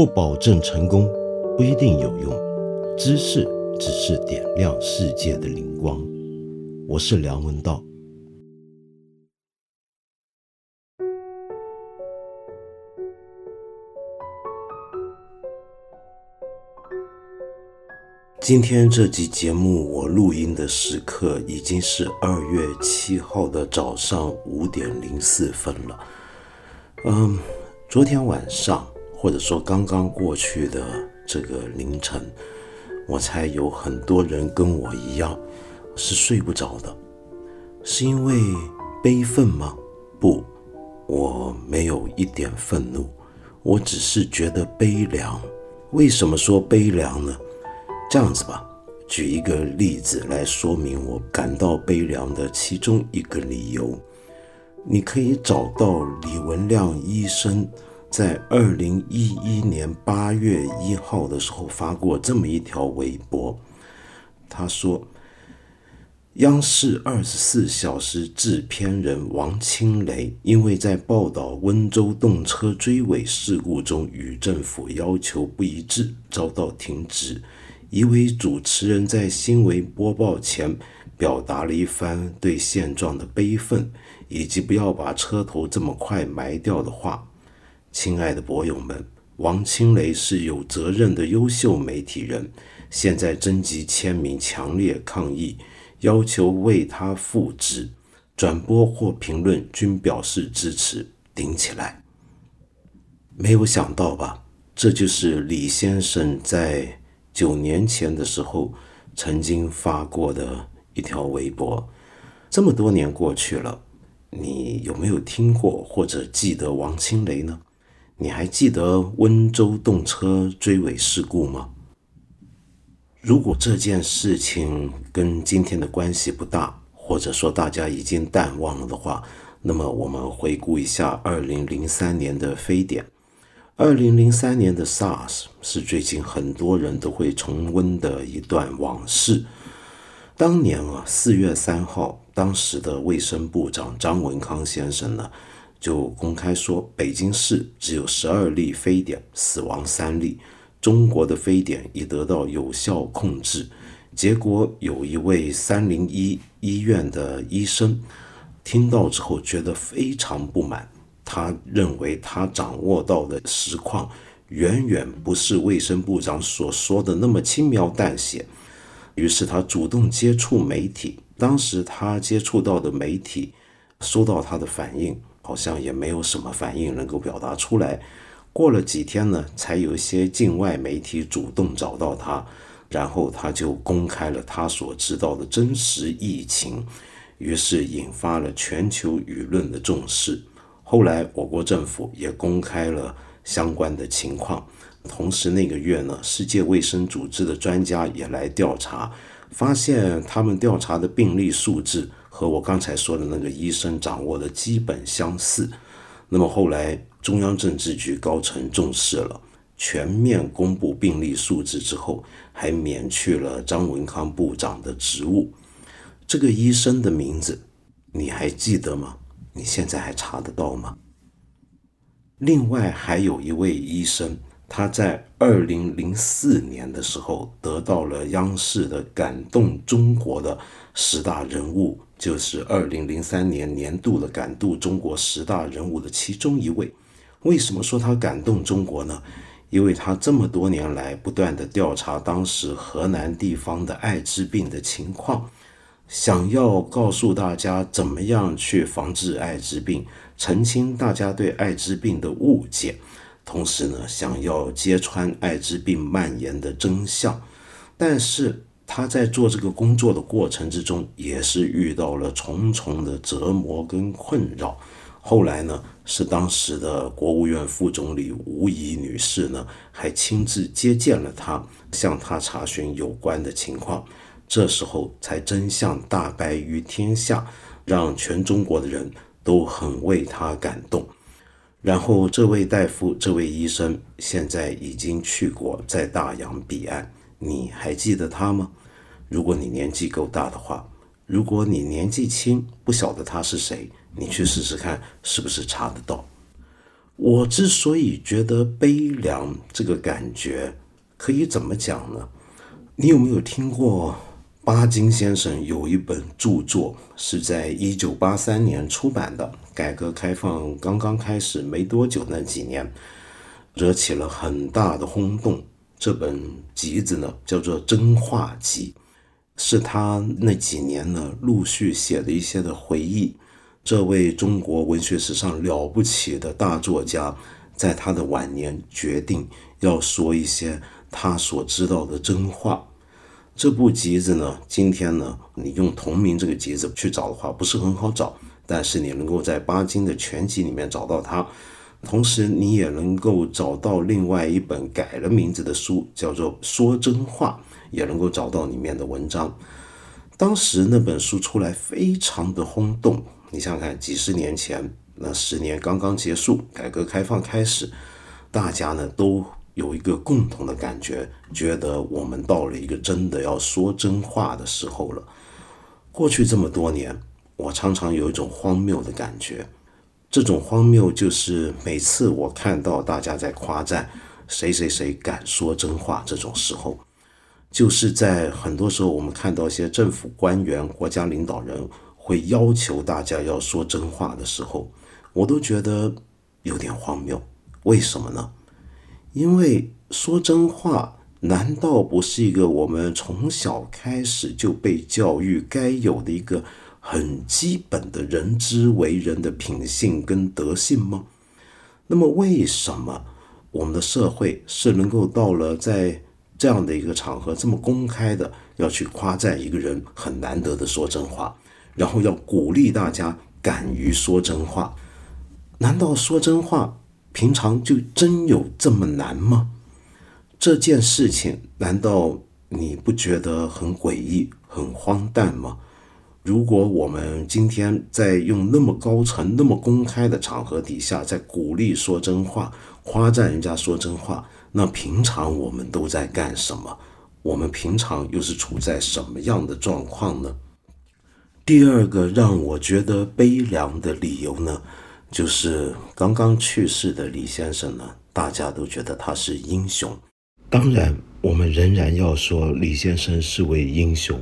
不保证成功，不一定有用。知识只是点亮世界的灵光。我是梁文道。今天这集节目我录音的时刻已经是二月七号的早上五点零四分了。嗯，昨天晚上。或者说，刚刚过去的这个凌晨，我猜有很多人跟我一样是睡不着的，是因为悲愤吗？不，我没有一点愤怒，我只是觉得悲凉。为什么说悲凉呢？这样子吧，举一个例子来说明我感到悲凉的其中一个理由，你可以找到李文亮医生。在二零一一年八月一号的时候发过这么一条微博，他说：“央视二十四小时制片人王清雷因为在报道温州动车追尾事故中与政府要求不一致，遭到停职。一位主持人在新闻播报前表达了一番对现状的悲愤，以及不要把车头这么快埋掉的话。”亲爱的博友们，王清雷是有责任的优秀媒体人。现在征集签名，强烈抗议，要求为他复职。转播或评论均表示支持，顶起来！没有想到吧？这就是李先生在九年前的时候曾经发过的一条微博。这么多年过去了，你有没有听过或者记得王清雷呢？你还记得温州动车追尾事故吗？如果这件事情跟今天的关系不大，或者说大家已经淡忘了的话，那么我们回顾一下二零零三年的非典。二零零三年的 SARS 是最近很多人都会重温的一段往事。当年啊，四月三号，当时的卫生部长张文康先生呢。就公开说，北京市只有十二例非典，死亡三例，中国的非典已得到有效控制。结果有一位三零一医院的医生听到之后，觉得非常不满。他认为他掌握到的实况远远不是卫生部长所说的那么轻描淡写。于是他主动接触媒体，当时他接触到的媒体收到他的反应。好像也没有什么反应能够表达出来。过了几天呢，才有一些境外媒体主动找到他，然后他就公开了他所知道的真实疫情，于是引发了全球舆论的重视。后来我国政府也公开了相关的情况，同时那个月呢，世界卫生组织的专家也来调查，发现他们调查的病例数字。和我刚才说的那个医生掌握的基本相似，那么后来中央政治局高层重视了，全面公布病例数字之后，还免去了张文康部长的职务。这个医生的名字你还记得吗？你现在还查得到吗？另外还有一位医生，他在二零零四年的时候得到了央视的感动中国的十大人物。就是二零零三年年度的感动中国十大人物的其中一位。为什么说他感动中国呢？因为他这么多年来不断的调查当时河南地方的艾滋病的情况，想要告诉大家怎么样去防治艾滋病，澄清大家对艾滋病的误解，同时呢，想要揭穿艾滋病蔓延的真相，但是。他在做这个工作的过程之中，也是遇到了重重的折磨跟困扰。后来呢，是当时的国务院副总理吴仪女士呢，还亲自接见了他，向他查询有关的情况。这时候才真相大白于天下，让全中国的人都很为他感动。然后，这位大夫、这位医生现在已经去过在大洋彼岸，你还记得他吗？如果你年纪够大的话，如果你年纪轻不晓得他是谁，你去试试看是不是查得到。我之所以觉得悲凉这个感觉，可以怎么讲呢？你有没有听过巴金先生有一本著作，是在一九八三年出版的？改革开放刚刚开始没多久那几年，惹起了很大的轰动。这本集子呢，叫做《真话集》，是他那几年呢陆续写的一些的回忆。这位中国文学史上了不起的大作家，在他的晚年决定要说一些他所知道的真话。这部集子呢，今天呢，你用同名这个集子去找的话，不是很好找，但是你能够在巴金的全集里面找到它。同时，你也能够找到另外一本改了名字的书，叫做《说真话》，也能够找到里面的文章。当时那本书出来，非常的轰动。你想想看，几十年前，那十年刚刚结束，改革开放开始，大家呢都有一个共同的感觉，觉得我们到了一个真的要说真话的时候了。过去这么多年，我常常有一种荒谬的感觉。这种荒谬就是每次我看到大家在夸赞谁谁谁敢说真话这种时候，就是在很多时候我们看到一些政府官员、国家领导人会要求大家要说真话的时候，我都觉得有点荒谬。为什么呢？因为说真话难道不是一个我们从小开始就被教育该有的一个？很基本的人之为人的品性跟德性吗？那么为什么我们的社会是能够到了在这样的一个场合这么公开的要去夸赞一个人很难得的说真话，然后要鼓励大家敢于说真话？难道说真话平常就真有这么难吗？这件事情难道你不觉得很诡异、很荒诞吗？如果我们今天在用那么高层、那么公开的场合底下，在鼓励说真话、夸赞人家说真话，那平常我们都在干什么？我们平常又是处在什么样的状况呢？第二个让我觉得悲凉的理由呢，就是刚刚去世的李先生呢，大家都觉得他是英雄。当然，我们仍然要说李先生是位英雄。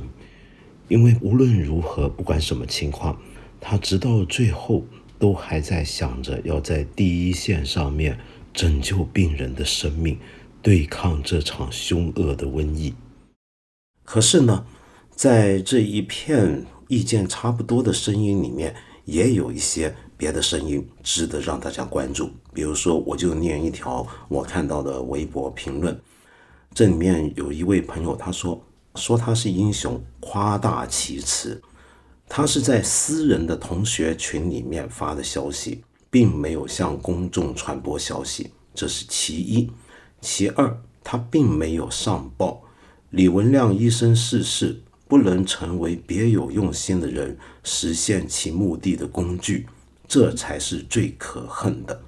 因为无论如何，不管什么情况，他直到最后都还在想着要在第一线上面拯救病人的生命，对抗这场凶恶的瘟疫。可是呢，在这一片意见差不多的声音里面，也有一些别的声音值得让大家关注。比如说，我就念一条我看到的微博评论，这里面有一位朋友他说。说他是英雄，夸大其词。他是在私人的同学群里面发的消息，并没有向公众传播消息，这是其一。其二，他并没有上报。李文亮医生逝世，不能成为别有用心的人实现其目的的工具，这才是最可恨的。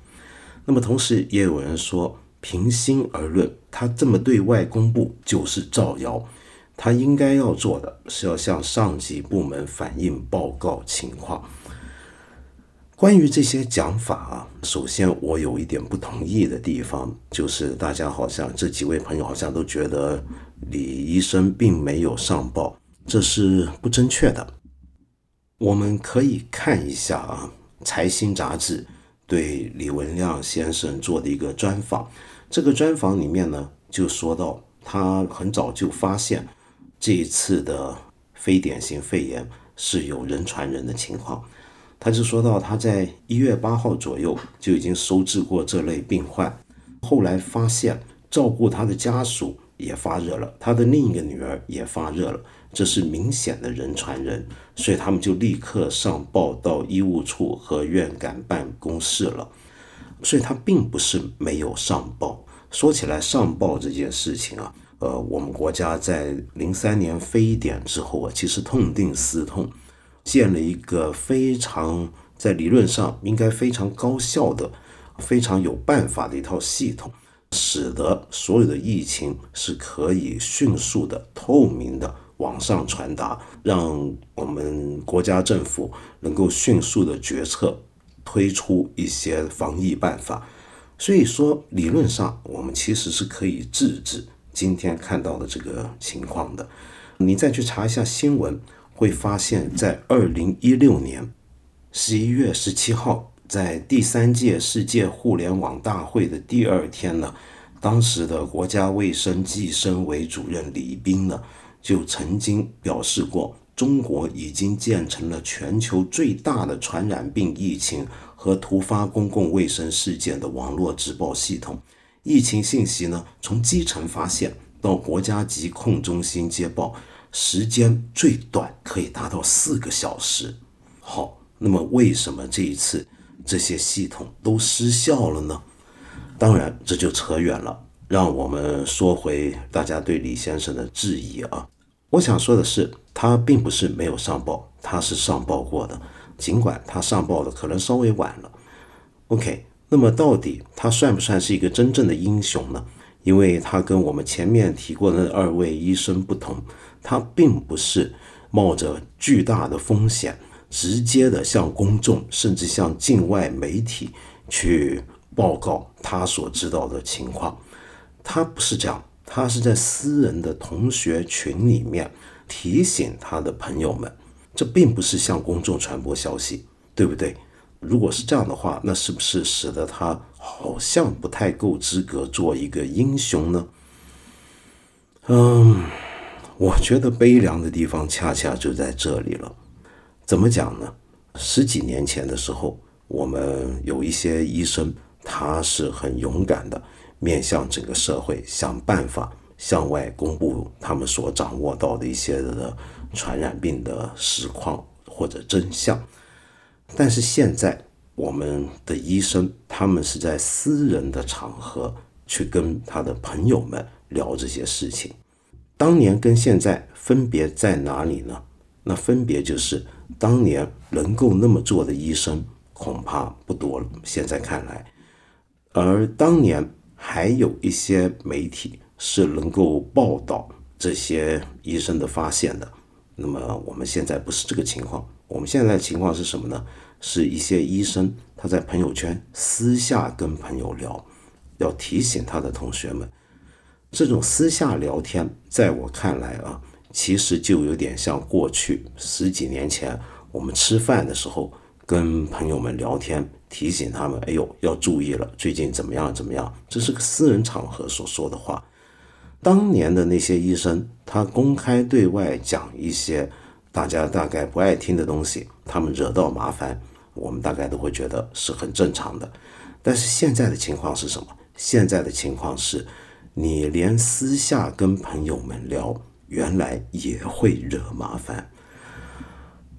那么，同时也有人说，平心而论，他这么对外公布就是造谣。他应该要做的是要向上级部门反映报告情况。关于这些讲法啊，首先我有一点不同意的地方，就是大家好像这几位朋友好像都觉得李医生并没有上报，这是不正确的。我们可以看一下啊，《财新》杂志对李文亮先生做的一个专访，这个专访里面呢就说到，他很早就发现。这一次的非典型肺炎是有人传人的情况，他就说到他在一月八号左右就已经收治过这类病患，后来发现照顾他的家属也发热了，他的另一个女儿也发热了，这是明显的人传人，所以他们就立刻上报到医务处和院感办公室了，所以他并不是没有上报。说起来上报这件事情啊。呃，我们国家在零三年非典之后啊，其实痛定思痛，建了一个非常在理论上应该非常高效的、非常有办法的一套系统，使得所有的疫情是可以迅速的、透明的往上传达，让我们国家政府能够迅速的决策，推出一些防疫办法。所以说，理论上我们其实是可以制止今天看到的这个情况的。你再去查一下新闻，会发现，在二零一六年十一月十七号，在第三届世界互联网大会的第二天呢，当时的国家卫生计生委主任李斌呢，就曾经表示过，中国已经建成了全球最大的传染病疫情和突发公共卫生事件的网络直报系统，疫情信息呢，从基层发现到国家疾控中心接报。时间最短可以达到四个小时。好，那么为什么这一次这些系统都失效了呢？当然，这就扯远了。让我们说回大家对李先生的质疑啊。我想说的是，他并不是没有上报，他是上报过的，尽管他上报的可能稍微晚了。OK，那么到底他算不算是一个真正的英雄呢？因为他跟我们前面提过的二位医生不同。他并不是冒着巨大的风险，直接的向公众，甚至向境外媒体去报告他所知道的情况。他不是这样，他是在私人的同学群里面提醒他的朋友们，这并不是向公众传播消息，对不对？如果是这样的话，那是不是使得他好像不太够资格做一个英雄呢？嗯。我觉得悲凉的地方恰恰就在这里了。怎么讲呢？十几年前的时候，我们有一些医生，他是很勇敢的，面向整个社会，想办法向外公布他们所掌握到的一些的传染病的实况或者真相。但是现在，我们的医生他们是在私人的场合去跟他的朋友们聊这些事情。当年跟现在分别在哪里呢？那分别就是当年能够那么做的医生恐怕不多了。现在看来，而当年还有一些媒体是能够报道这些医生的发现的。那么我们现在不是这个情况。我们现在的情况是什么呢？是一些医生他在朋友圈私下跟朋友聊，要提醒他的同学们。这种私下聊天，在我看来啊，其实就有点像过去十几年前我们吃饭的时候跟朋友们聊天，提醒他们：“哎呦，要注意了，最近怎么样怎么样。”这是个私人场合所说的话。当年的那些医生，他公开对外讲一些大家大概不爱听的东西，他们惹到麻烦，我们大概都会觉得是很正常的。但是现在的情况是什么？现在的情况是。你连私下跟朋友们聊，原来也会惹麻烦。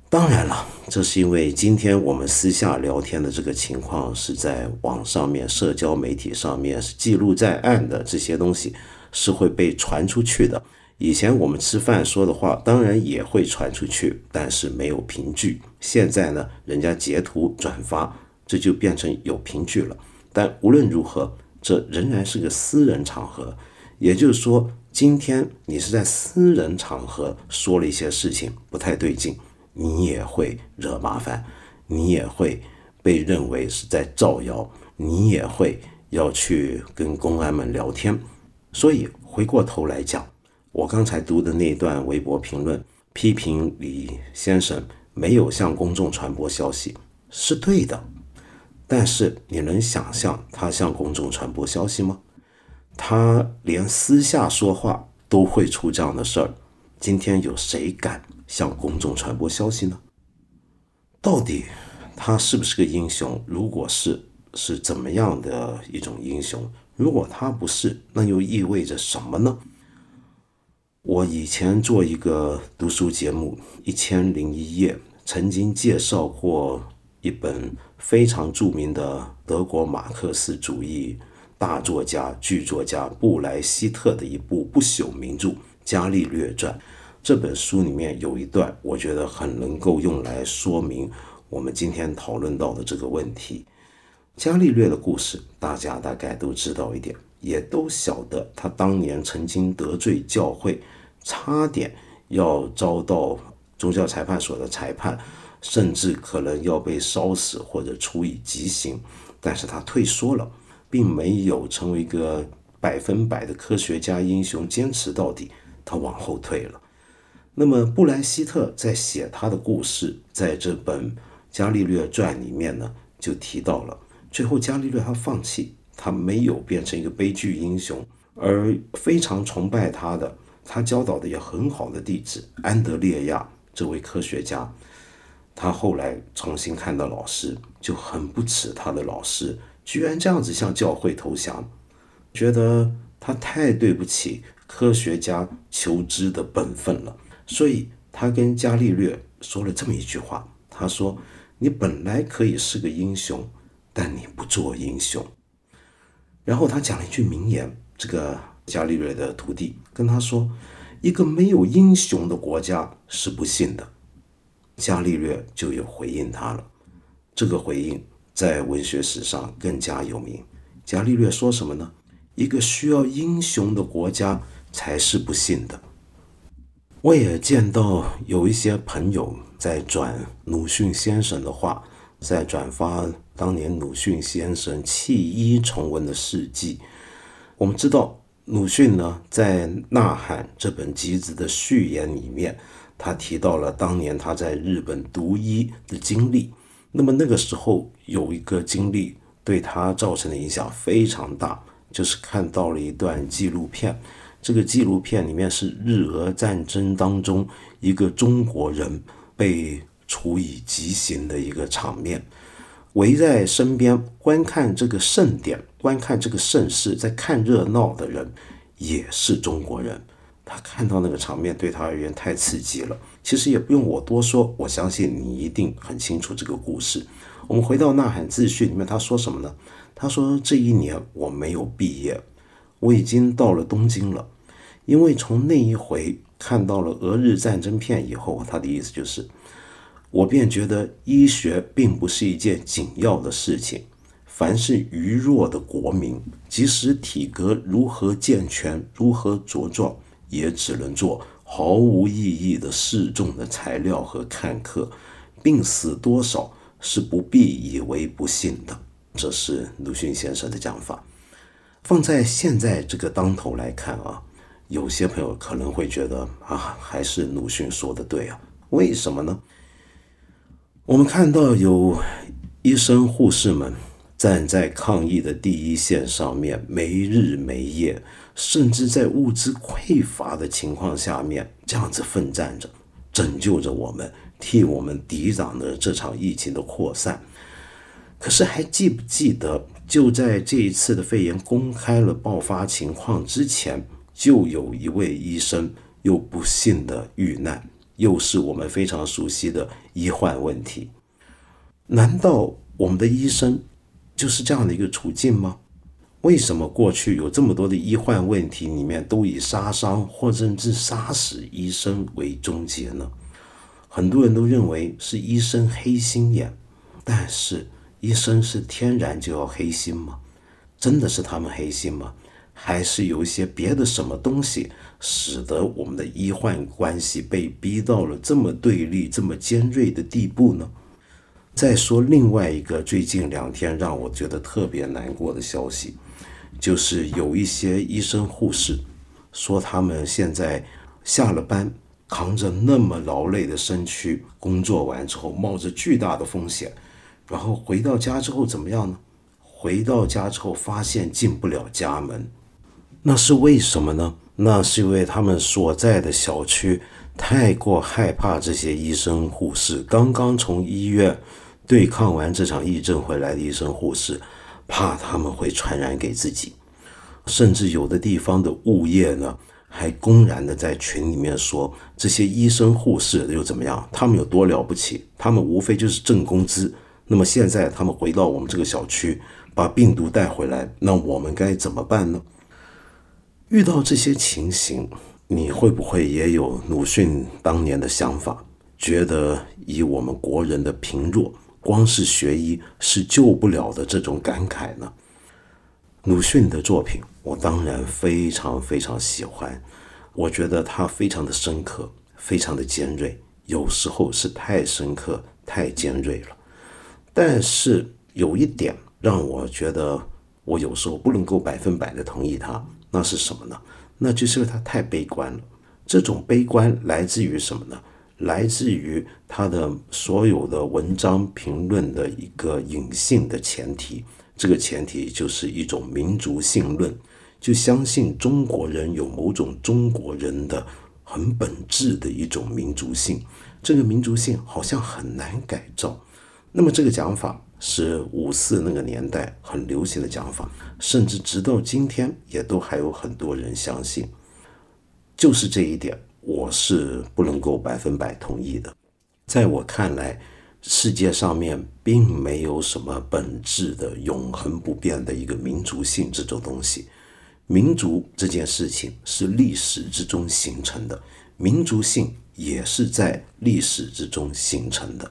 当然了，这是因为今天我们私下聊天的这个情况是在网上面、社交媒体上面是记录在案的，这些东西是会被传出去的。以前我们吃饭说的话，当然也会传出去，但是没有凭据。现在呢，人家截图转发，这就变成有凭据了。但无论如何。这仍然是个私人场合，也就是说，今天你是在私人场合说了一些事情不太对劲，你也会惹麻烦，你也会被认为是在造谣，你也会要去跟公安们聊天。所以回过头来讲，我刚才读的那段微博评论，批评李先生没有向公众传播消息，是对的。但是你能想象他向公众传播消息吗？他连私下说话都会出这样的事儿。今天有谁敢向公众传播消息呢？到底他是不是个英雄？如果是，是怎么样的一种英雄？如果他不是，那又意味着什么呢？我以前做一个读书节目《一千零一夜》，曾经介绍过一本。非常著名的德国马克思主义大作家、剧作家布莱希特的一部不朽名著《伽利略传》。这本书里面有一段，我觉得很能够用来说明我们今天讨论到的这个问题。伽利略的故事，大家大概都知道一点，也都晓得他当年曾经得罪教会，差点要遭到宗教裁判所的裁判。甚至可能要被烧死或者处以极刑，但是他退缩了。并没有成为一个百分百的科学家英雄，坚持到底，他往后退了。那么布莱希特在写他的故事，在这本《伽利略传》里面呢，就提到了，最后伽利略他放弃，他没有变成一个悲剧英雄，而非常崇拜他的，他教导的也很好的弟子安德烈亚这位科学家，他后来重新看到老师，就很不耻他的老师居然这样子向教会投降，觉得他太对不起科学家求知的本分了。所以他跟伽利略说了这么一句话：“他说，你本来可以是个英雄，但你不做英雄。”然后他讲了一句名言：“这个伽利略的徒弟跟他说，一个没有英雄的国家是不幸的。”伽利略就有回应他了。这个回应在文学史上更加有名。伽利略说什么呢？一个需要英雄的国家才是不幸的。我也见到有一些朋友在转鲁迅先生的话，在转发当年鲁迅先生弃医从文的事迹。我们知道鲁迅呢，在《呐喊》这本集子的序言里面，他提到了当年他在日本读医的经历。那么那个时候有一个经历对他造成的影响非常大，就是看到了一段纪录片。这个纪录片里面是日俄战争当中一个中国人被处以极刑的一个场面，围在身边观看这个盛典、观看这个盛世，在看热闹的人也是中国人。他看到那个场面对他而言太刺激了。其实也不用我多说，我相信你一定很清楚这个故事。我们回到《呐喊》自序里面，他说什么呢？他说：“这一年我没有毕业，我已经到了东京了。”因为从那一回看到了俄日战争片以后，他的意思就是，我便觉得医学并不是一件紧要的事情。凡是愚弱的国民，即使体格如何健全、如何茁壮，也只能做毫无意义的示众的材料和看客。病死多少是不必以为不幸的。这是鲁迅先生的讲法。放在现在这个当头来看啊。有些朋友可能会觉得啊，还是鲁迅说的对啊？为什么呢？我们看到有医生护士们站在抗疫的第一线上面，没日没夜，甚至在物资匮乏的情况下面，这样子奋战着，拯救着我们，替我们抵挡着这场疫情的扩散。可是还记不记得，就在这一次的肺炎公开了爆发情况之前？就有一位医生又不幸的遇难，又是我们非常熟悉的医患问题。难道我们的医生就是这样的一个处境吗？为什么过去有这么多的医患问题里面都以杀伤或甚至杀死医生为终结呢？很多人都认为是医生黑心眼，但是医生是天然就要黑心吗？真的是他们黑心吗？还是有一些别的什么东西，使得我们的医患关系被逼到了这么对立、这么尖锐的地步呢？再说另外一个最近两天让我觉得特别难过的消息，就是有一些医生护士说，他们现在下了班，扛着那么劳累的身躯，工作完之后冒着巨大的风险，然后回到家之后怎么样呢？回到家之后发现进不了家门。那是为什么呢？那是因为他们所在的小区太过害怕这些医生护士。刚刚从医院对抗完这场疫症回来的医生护士，怕他们会传染给自己。甚至有的地方的物业呢，还公然的在群里面说这些医生护士又怎么样？他们有多了不起？他们无非就是挣工资。那么现在他们回到我们这个小区，把病毒带回来，那我们该怎么办呢？遇到这些情形，你会不会也有鲁迅当年的想法？觉得以我们国人的贫弱，光是学医是救不了的这种感慨呢？鲁迅的作品，我当然非常非常喜欢，我觉得他非常的深刻，非常的尖锐，有时候是太深刻、太尖锐了。但是有一点让我觉得我有时候不能够百分百的同意他，那是什么呢？那就是他太悲观了。这种悲观来自于什么呢？来自于他的所有的文章评论的一个隐性的前提，这个前提就是一种民族性论，就相信中国人有某种中国人的很本质的一种民族性，这个民族性好像很难改造。那么这个讲法是五四那个年代很流行的讲法，甚至直到今天也都还有很多人相信。就是这一点，我是不能够百分百同意的。在我看来，世界上面并没有什么本质的、永恒不变的一个民族性这种东西。民族这件事情是历史之中形成的，民族性也是在历史之中形成的。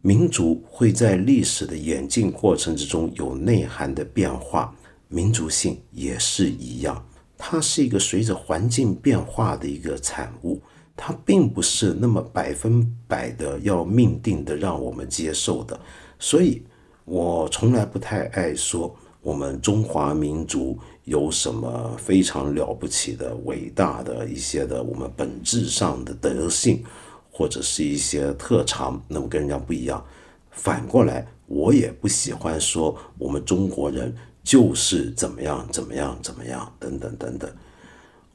民族会在历史的演进过程之中有内涵的变化，民族性也是一样，它是一个随着环境变化的一个产物，它并不是那么百分百的要命定的让我们接受的。所以，我从来不太爱说我们中华民族有什么非常了不起的、伟大的一些的我们本质上的德性。或者是一些特长，那么跟人家不一样。反过来，我也不喜欢说我们中国人就是怎么样怎么样怎么样等等等等。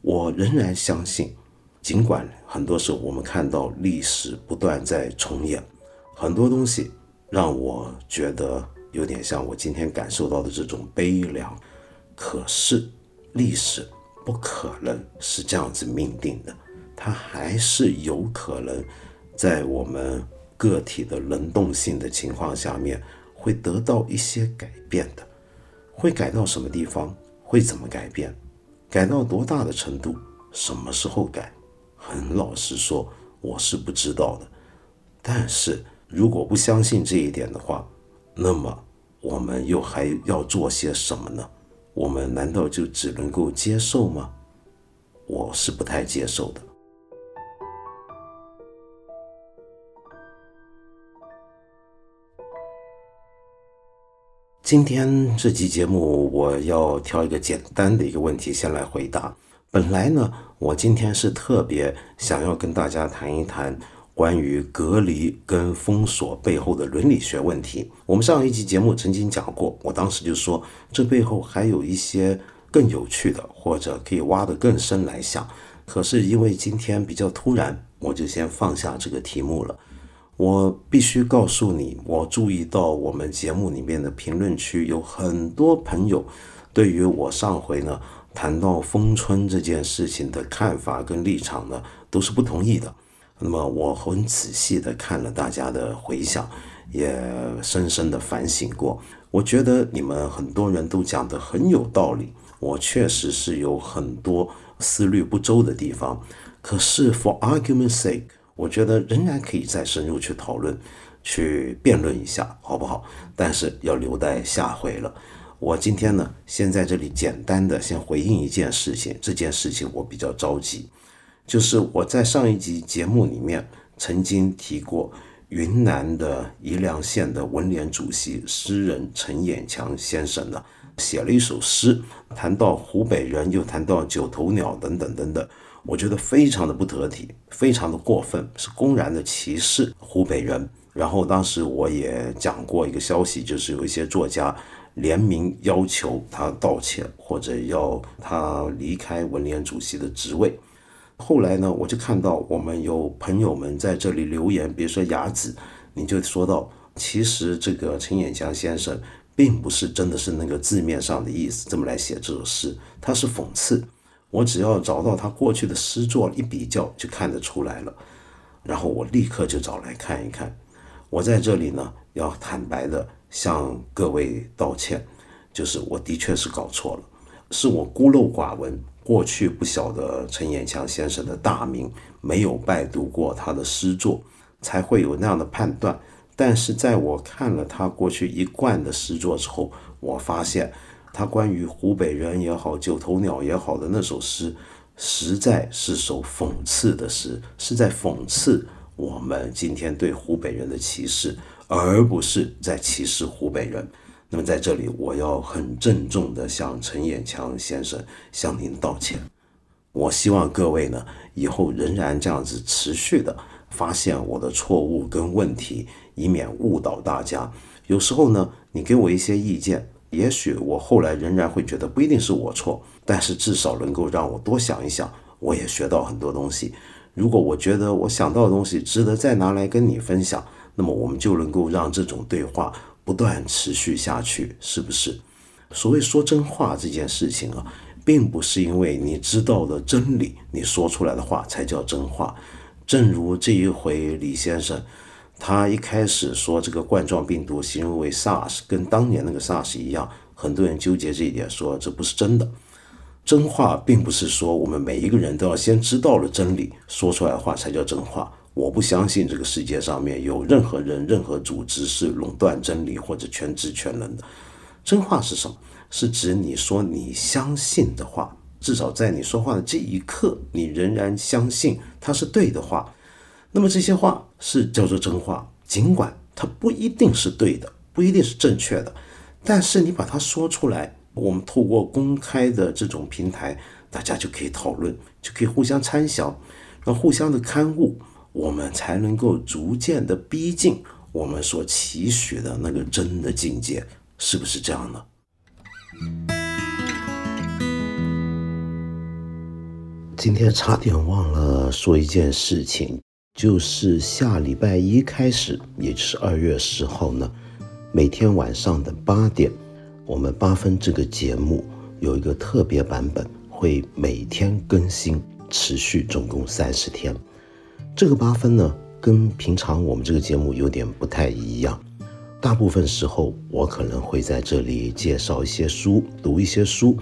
我仍然相信，尽管很多时候我们看到历史不断在重演，很多东西让我觉得有点像我今天感受到的这种悲凉。可是历史不可能是这样子命定的。它还是有可能在我们个体的能动性的情况下面，会得到一些改变的。会改到什么地方？会怎么改变？改到多大的程度？什么时候改？很老实说，我是不知道的。但是如果不相信这一点的话，那么我们又还要做些什么呢？我们难道就只能够接受吗？我是不太接受的。今天这期节目，我要挑一个简单的一个问题先来回答。本来呢，我今天是特别想要跟大家谈一谈关于隔离跟封锁背后的伦理学问题。我们上一期节目曾经讲过，我当时就说这背后还有一些更有趣的，或者可以挖得更深来想。可是因为今天比较突然，我就先放下这个题目了。我必须告诉你，我注意到我们节目里面的评论区有很多朋友，对于我上回呢谈到封村这件事情的看法跟立场呢都是不同意的。那么我很仔细的看了大家的回想，也深深的反省过。我觉得你们很多人都讲的很有道理，我确实是有很多思虑不周的地方。可是，for argument's sake。我觉得仍然可以再深入去讨论、去辩论一下，好不好？但是要留待下回了。我今天呢，先在这里简单的先回应一件事情。这件事情我比较着急，就是我在上一集节目里面曾经提过，云南的宜良县的文联主席诗人陈衍强先生呢，写了一首诗，谈到湖北人，又谈到九头鸟等等等等。我觉得非常的不得体，非常的过分，是公然的歧视湖北人。然后当时我也讲过一个消息，就是有一些作家联名要求他道歉，或者要他离开文联主席的职位。后来呢，我就看到我们有朋友们在这里留言，比如说雅子，你就说到，其实这个陈衍祥先生并不是真的是那个字面上的意思这么来写这首诗，他是讽刺。我只要找到他过去的诗作一比较就看得出来了，然后我立刻就找来看一看。我在这里呢要坦白的向各位道歉，就是我的确是搞错了，是我孤陋寡闻，过去不晓得陈延强先生的大名，没有拜读过他的诗作，才会有那样的判断。但是在我看了他过去一贯的诗作之后，我发现。他关于湖北人也好，九头鸟也好的那首诗，实在是首讽刺的诗，是在讽刺我们今天对湖北人的歧视，而不是在歧视湖北人。那么在这里，我要很郑重地向陈彦强先生向您道歉。我希望各位呢，以后仍然这样子持续的发现我的错误跟问题，以免误导大家。有时候呢，你给我一些意见，也许我后来仍然会觉得不一定是我错，但是至少能够让我多想一想，我也学到很多东西。如果我觉得我想到的东西值得再拿来跟你分享，那么我们就能够让这种对话。不断持续下去，是不是？所谓说真话这件事情啊，并不是因为你知道了真理，你说出来的话才叫真话。正如这一回李先生，他一开始说这个冠状病毒形容为 SARS，跟当年那个 SARS 一样，很多人纠结这一点，说这不是真的。真话并不是说我们每一个人都要先知道了真理，说出来的话才叫真话。我不相信这个世界上面有任何人、任何组织是垄断真理或者全知全能的。真话是什么？是指你说你相信的话，至少在你说话的这一刻，你仍然相信它是对的话。那么这些话是叫做真话，尽管它不一定是对的，不一定是正确的，但是你把它说出来，我们透过公开的这种平台，大家就可以讨论，就可以互相参详，然后互相的刊物。我们才能够逐渐的逼近我们所期许的那个真的境界，是不是这样呢？今天差点忘了说一件事情，就是下礼拜一开始，也就是二月十号呢，每天晚上的八点，我们八分这个节目有一个特别版本，会每天更新，持续总共三十天。这个八分呢，跟平常我们这个节目有点不太一样。大部分时候，我可能会在这里介绍一些书，读一些书。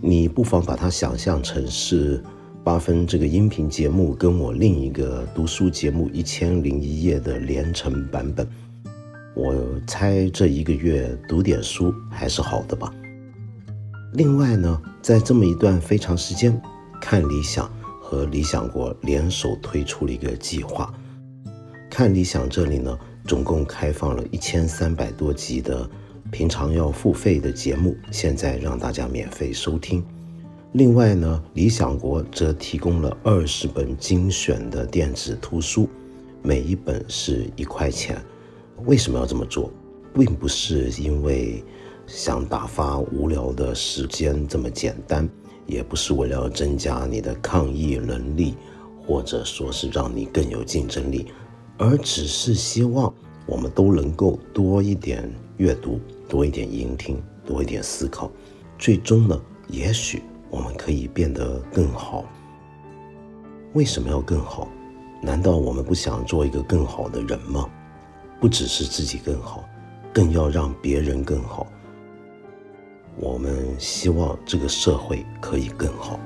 你不妨把它想象成是八分这个音频节目跟我另一个读书节目《一千零一夜》的连成版本。我猜这一个月读点书还是好的吧。另外呢，在这么一段非常时间，看理想。和理想国联手推出了一个计划，看理想这里呢，总共开放了一千三百多集的平常要付费的节目，现在让大家免费收听。另外呢，理想国则提供了二十本精选的电子图书，每一本是一块钱。为什么要这么做？并不是因为想打发无聊的时间这么简单。也不是为了增加你的抗疫能力，或者说是让你更有竞争力，而只是希望我们都能够多一点阅读，多一点聆听，多一点思考，最终呢，也许我们可以变得更好。为什么要更好？难道我们不想做一个更好的人吗？不只是自己更好，更要让别人更好。我们希望这个社会可以更好。